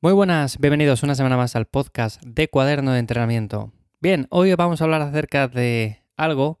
Muy buenas, bienvenidos una semana más al podcast de Cuaderno de Entrenamiento. Bien, hoy vamos a hablar acerca de algo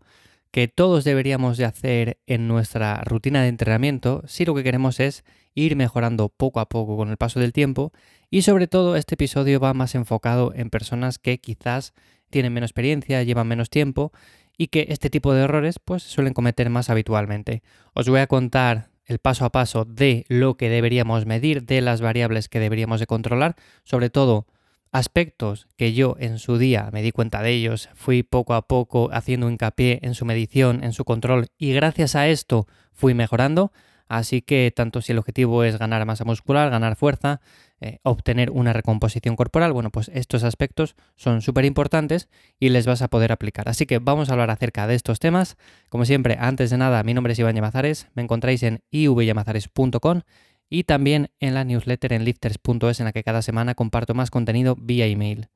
que todos deberíamos de hacer en nuestra rutina de entrenamiento si lo que queremos es ir mejorando poco a poco con el paso del tiempo y sobre todo este episodio va más enfocado en personas que quizás tienen menos experiencia, llevan menos tiempo y que este tipo de errores pues suelen cometer más habitualmente. Os voy a contar el paso a paso de lo que deberíamos medir, de las variables que deberíamos de controlar, sobre todo aspectos que yo en su día me di cuenta de ellos, fui poco a poco haciendo hincapié en su medición, en su control y gracias a esto fui mejorando. Así que tanto si el objetivo es ganar masa muscular, ganar fuerza, eh, obtener una recomposición corporal, bueno, pues estos aspectos son súper importantes y les vas a poder aplicar. Así que vamos a hablar acerca de estos temas. Como siempre, antes de nada, mi nombre es Iván Llamazares, me encontráis en ivyamazares.com y también en la newsletter en lifters.es en la que cada semana comparto más contenido vía email.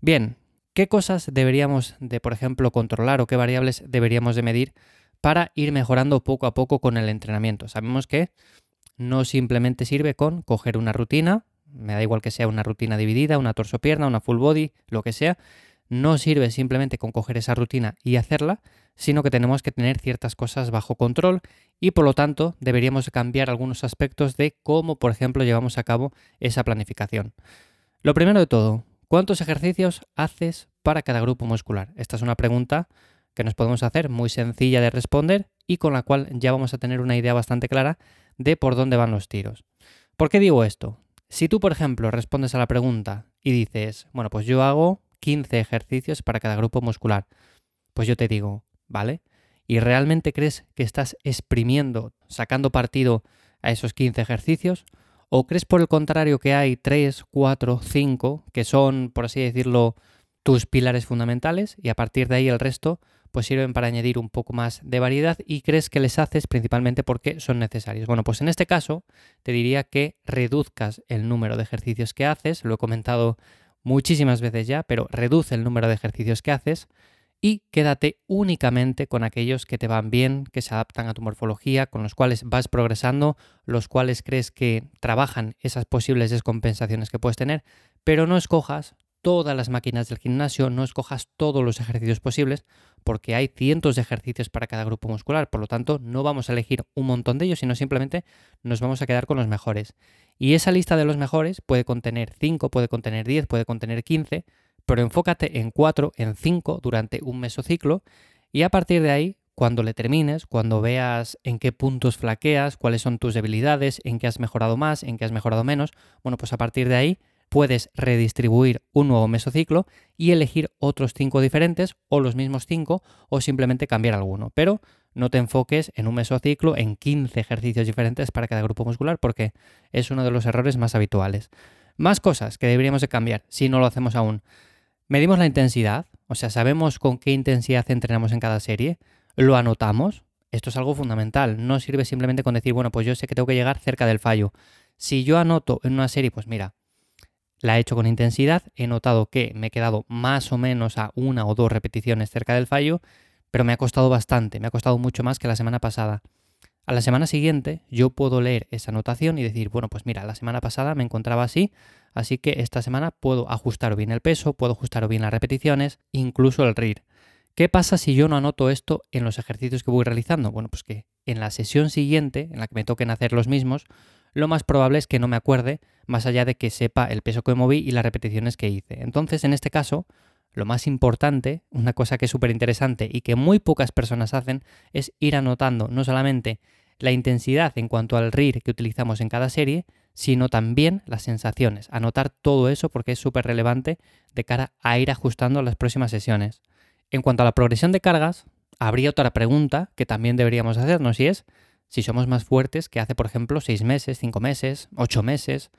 Bien, ¿qué cosas deberíamos de, por ejemplo, controlar o qué variables deberíamos de medir para ir mejorando poco a poco con el entrenamiento? Sabemos que no simplemente sirve con coger una rutina, me da igual que sea una rutina dividida, una torso-pierna, una full body, lo que sea, no sirve simplemente con coger esa rutina y hacerla, sino que tenemos que tener ciertas cosas bajo control y por lo tanto deberíamos cambiar algunos aspectos de cómo, por ejemplo, llevamos a cabo esa planificación. Lo primero de todo, ¿cuántos ejercicios haces para cada grupo muscular? Esta es una pregunta que nos podemos hacer muy sencilla de responder y con la cual ya vamos a tener una idea bastante clara de por dónde van los tiros. ¿Por qué digo esto? Si tú, por ejemplo, respondes a la pregunta y dices, bueno, pues yo hago 15 ejercicios para cada grupo muscular, pues yo te digo, ¿vale? ¿Y realmente crees que estás exprimiendo, sacando partido a esos 15 ejercicios? ¿O crees por el contrario que hay 3, 4, 5 que son, por así decirlo, tus pilares fundamentales y a partir de ahí el resto pues sirven para añadir un poco más de variedad y crees que les haces principalmente porque son necesarios. Bueno, pues en este caso te diría que reduzcas el número de ejercicios que haces, lo he comentado muchísimas veces ya, pero reduce el número de ejercicios que haces y quédate únicamente con aquellos que te van bien, que se adaptan a tu morfología, con los cuales vas progresando, los cuales crees que trabajan esas posibles descompensaciones que puedes tener, pero no escojas todas las máquinas del gimnasio, no escojas todos los ejercicios posibles, porque hay cientos de ejercicios para cada grupo muscular, por lo tanto no vamos a elegir un montón de ellos, sino simplemente nos vamos a quedar con los mejores. Y esa lista de los mejores puede contener 5, puede contener 10, puede contener 15, pero enfócate en 4, en 5 durante un mesociclo y a partir de ahí, cuando le termines, cuando veas en qué puntos flaqueas, cuáles son tus debilidades, en qué has mejorado más, en qué has mejorado menos, bueno, pues a partir de ahí puedes redistribuir un nuevo mesociclo y elegir otros 5 diferentes o los mismos 5 o simplemente cambiar alguno. Pero no te enfoques en un mesociclo en 15 ejercicios diferentes para cada grupo muscular porque es uno de los errores más habituales. Más cosas que deberíamos de cambiar si no lo hacemos aún. Medimos la intensidad, o sea, sabemos con qué intensidad entrenamos en cada serie, lo anotamos. Esto es algo fundamental. No sirve simplemente con decir, bueno, pues yo sé que tengo que llegar cerca del fallo. Si yo anoto en una serie, pues mira, la he hecho con intensidad, he notado que me he quedado más o menos a una o dos repeticiones cerca del fallo, pero me ha costado bastante, me ha costado mucho más que la semana pasada. A la semana siguiente yo puedo leer esa anotación y decir, bueno, pues mira, la semana pasada me encontraba así, así que esta semana puedo ajustar bien el peso, puedo ajustar bien las repeticiones, incluso el RIR. ¿Qué pasa si yo no anoto esto en los ejercicios que voy realizando? Bueno, pues que en la sesión siguiente, en la que me toquen hacer los mismos, lo más probable es que no me acuerde más allá de que sepa el peso que moví y las repeticiones que hice. Entonces, en este caso, lo más importante, una cosa que es súper interesante y que muy pocas personas hacen, es ir anotando no solamente la intensidad en cuanto al RIR que utilizamos en cada serie, sino también las sensaciones. Anotar todo eso porque es súper relevante de cara a ir ajustando las próximas sesiones. En cuanto a la progresión de cargas, habría otra pregunta que también deberíamos hacernos y es si somos más fuertes que hace, por ejemplo, seis meses, cinco meses, ocho meses.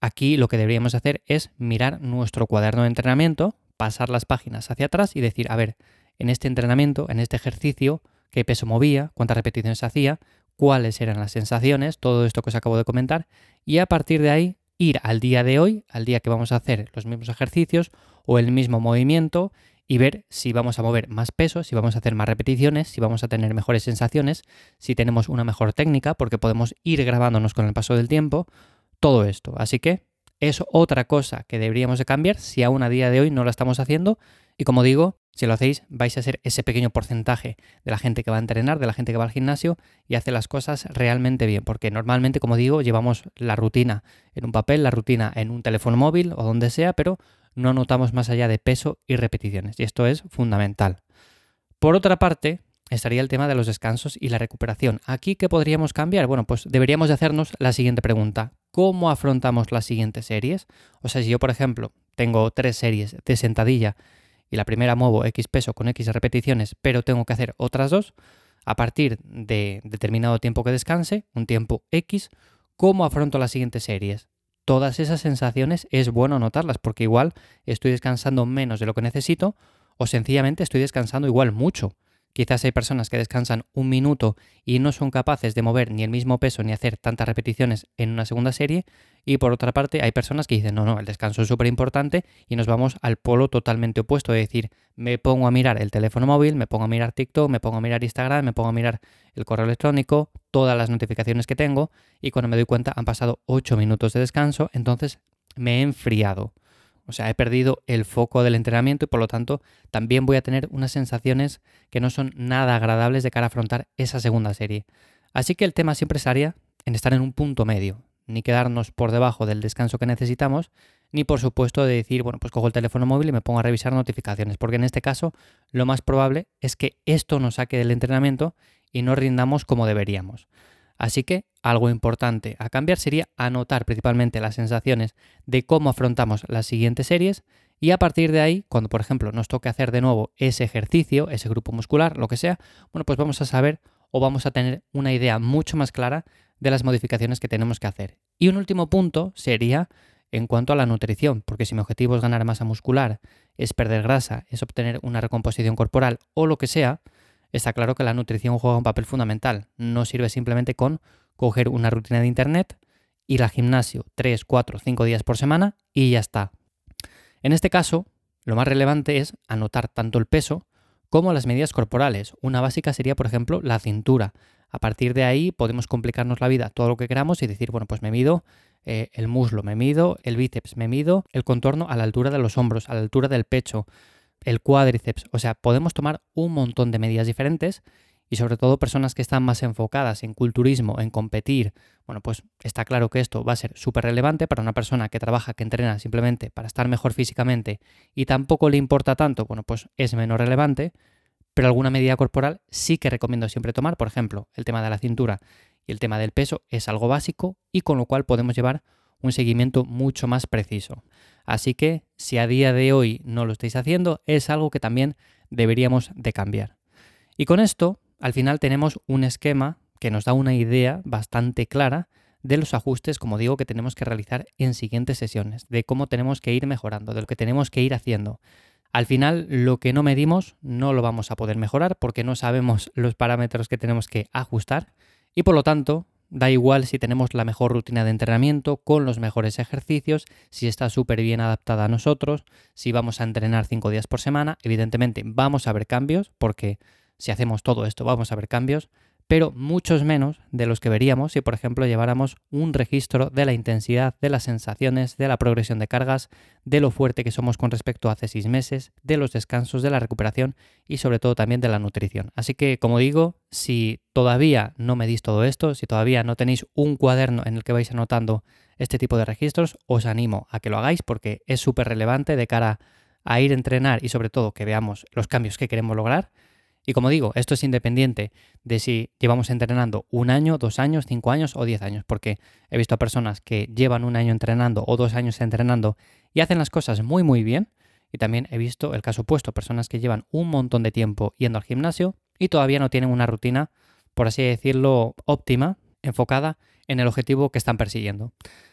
Aquí lo que deberíamos hacer es mirar nuestro cuaderno de entrenamiento, pasar las páginas hacia atrás y decir, a ver, en este entrenamiento, en este ejercicio, qué peso movía, cuántas repeticiones hacía, cuáles eran las sensaciones, todo esto que os acabo de comentar, y a partir de ahí ir al día de hoy, al día que vamos a hacer los mismos ejercicios o el mismo movimiento y ver si vamos a mover más peso, si vamos a hacer más repeticiones, si vamos a tener mejores sensaciones, si tenemos una mejor técnica, porque podemos ir grabándonos con el paso del tiempo, todo esto. Así que es otra cosa que deberíamos de cambiar si aún a día de hoy no la estamos haciendo. Y como digo, si lo hacéis, vais a ser ese pequeño porcentaje de la gente que va a entrenar, de la gente que va al gimnasio y hace las cosas realmente bien. Porque normalmente, como digo, llevamos la rutina en un papel, la rutina en un teléfono móvil o donde sea, pero no anotamos más allá de peso y repeticiones. Y esto es fundamental. Por otra parte, estaría el tema de los descansos y la recuperación. ¿Aquí qué podríamos cambiar? Bueno, pues deberíamos de hacernos la siguiente pregunta. ¿Cómo afrontamos las siguientes series? O sea, si yo, por ejemplo, tengo tres series de sentadilla y la primera muevo X peso con X repeticiones, pero tengo que hacer otras dos, a partir de determinado tiempo que descanse, un tiempo X, ¿cómo afronto las siguientes series? Todas esas sensaciones es bueno notarlas porque igual estoy descansando menos de lo que necesito o sencillamente estoy descansando igual mucho. Quizás hay personas que descansan un minuto y no son capaces de mover ni el mismo peso ni hacer tantas repeticiones en una segunda serie. Y por otra parte, hay personas que dicen, no, no, el descanso es súper importante y nos vamos al polo totalmente opuesto. Es decir, me pongo a mirar el teléfono móvil, me pongo a mirar TikTok, me pongo a mirar Instagram, me pongo a mirar el correo electrónico, todas las notificaciones que tengo y cuando me doy cuenta han pasado 8 minutos de descanso, entonces me he enfriado. O sea, he perdido el foco del entrenamiento y por lo tanto también voy a tener unas sensaciones que no son nada agradables de cara a afrontar esa segunda serie. Así que el tema siempre estaría en estar en un punto medio, ni quedarnos por debajo del descanso que necesitamos, ni por supuesto de decir, bueno, pues cojo el teléfono móvil y me pongo a revisar notificaciones, porque en este caso lo más probable es que esto nos saque del entrenamiento y no rindamos como deberíamos. Así que algo importante a cambiar sería anotar principalmente las sensaciones de cómo afrontamos las siguientes series y a partir de ahí, cuando por ejemplo nos toque hacer de nuevo ese ejercicio, ese grupo muscular, lo que sea, bueno, pues vamos a saber o vamos a tener una idea mucho más clara de las modificaciones que tenemos que hacer. Y un último punto sería en cuanto a la nutrición, porque si mi objetivo es ganar masa muscular, es perder grasa, es obtener una recomposición corporal o lo que sea, está claro que la nutrición juega un papel fundamental. No sirve simplemente con coger una rutina de internet, ir al gimnasio 3, 4, 5 días por semana y ya está. En este caso, lo más relevante es anotar tanto el peso como las medidas corporales. Una básica sería, por ejemplo, la cintura. A partir de ahí podemos complicarnos la vida todo lo que queramos y decir, bueno, pues me mido eh, el muslo, me mido el bíceps, me mido el contorno a la altura de los hombros, a la altura del pecho, el cuádriceps. O sea, podemos tomar un montón de medidas diferentes y sobre todo personas que están más enfocadas en culturismo, en competir. Bueno, pues está claro que esto va a ser súper relevante para una persona que trabaja, que entrena simplemente para estar mejor físicamente y tampoco le importa tanto, bueno, pues es menos relevante. Pero alguna medida corporal sí que recomiendo siempre tomar, por ejemplo, el tema de la cintura y el tema del peso es algo básico y con lo cual podemos llevar un seguimiento mucho más preciso. Así que si a día de hoy no lo estáis haciendo, es algo que también deberíamos de cambiar. Y con esto, al final tenemos un esquema que nos da una idea bastante clara de los ajustes, como digo, que tenemos que realizar en siguientes sesiones, de cómo tenemos que ir mejorando, de lo que tenemos que ir haciendo. Al final, lo que no medimos no lo vamos a poder mejorar porque no sabemos los parámetros que tenemos que ajustar y por lo tanto Da igual si tenemos la mejor rutina de entrenamiento, con los mejores ejercicios, si está súper bien adaptada a nosotros, si vamos a entrenar cinco días por semana. Evidentemente vamos a ver cambios, porque si hacemos todo esto vamos a ver cambios, pero muchos menos de los que veríamos si, por ejemplo, lleváramos un registro de la intensidad, de las sensaciones, de la progresión de cargas, de lo fuerte que somos con respecto a hace seis meses, de los descansos, de la recuperación y sobre todo también de la nutrición. Así que, como digo, si todavía no medís todo esto, si todavía no tenéis un cuaderno en el que vais anotando este tipo de registros, os animo a que lo hagáis porque es súper relevante de cara a ir a entrenar y sobre todo que veamos los cambios que queremos lograr y como digo, esto es independiente de si llevamos entrenando un año, dos años, cinco años o diez años, porque he visto a personas que llevan un año entrenando o dos años entrenando y hacen las cosas muy muy bien. Y también he visto el caso opuesto, personas que llevan un montón de tiempo yendo al gimnasio y todavía no tienen una rutina, por así decirlo, óptima, enfocada en el objetivo que están persiguiendo.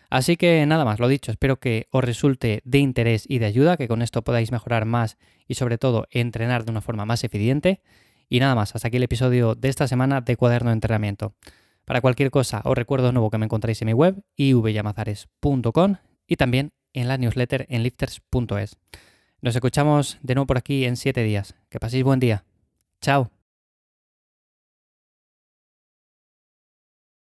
Así que nada más, lo dicho, espero que os resulte de interés y de ayuda, que con esto podáis mejorar más y sobre todo entrenar de una forma más eficiente. Y nada más, hasta aquí el episodio de esta semana de Cuaderno de Entrenamiento. Para cualquier cosa, os recuerdo de nuevo que me encontráis en mi web, ivyamazares.com y también en la newsletter en lifters.es. Nos escuchamos de nuevo por aquí en siete días. Que paséis buen día. Chao.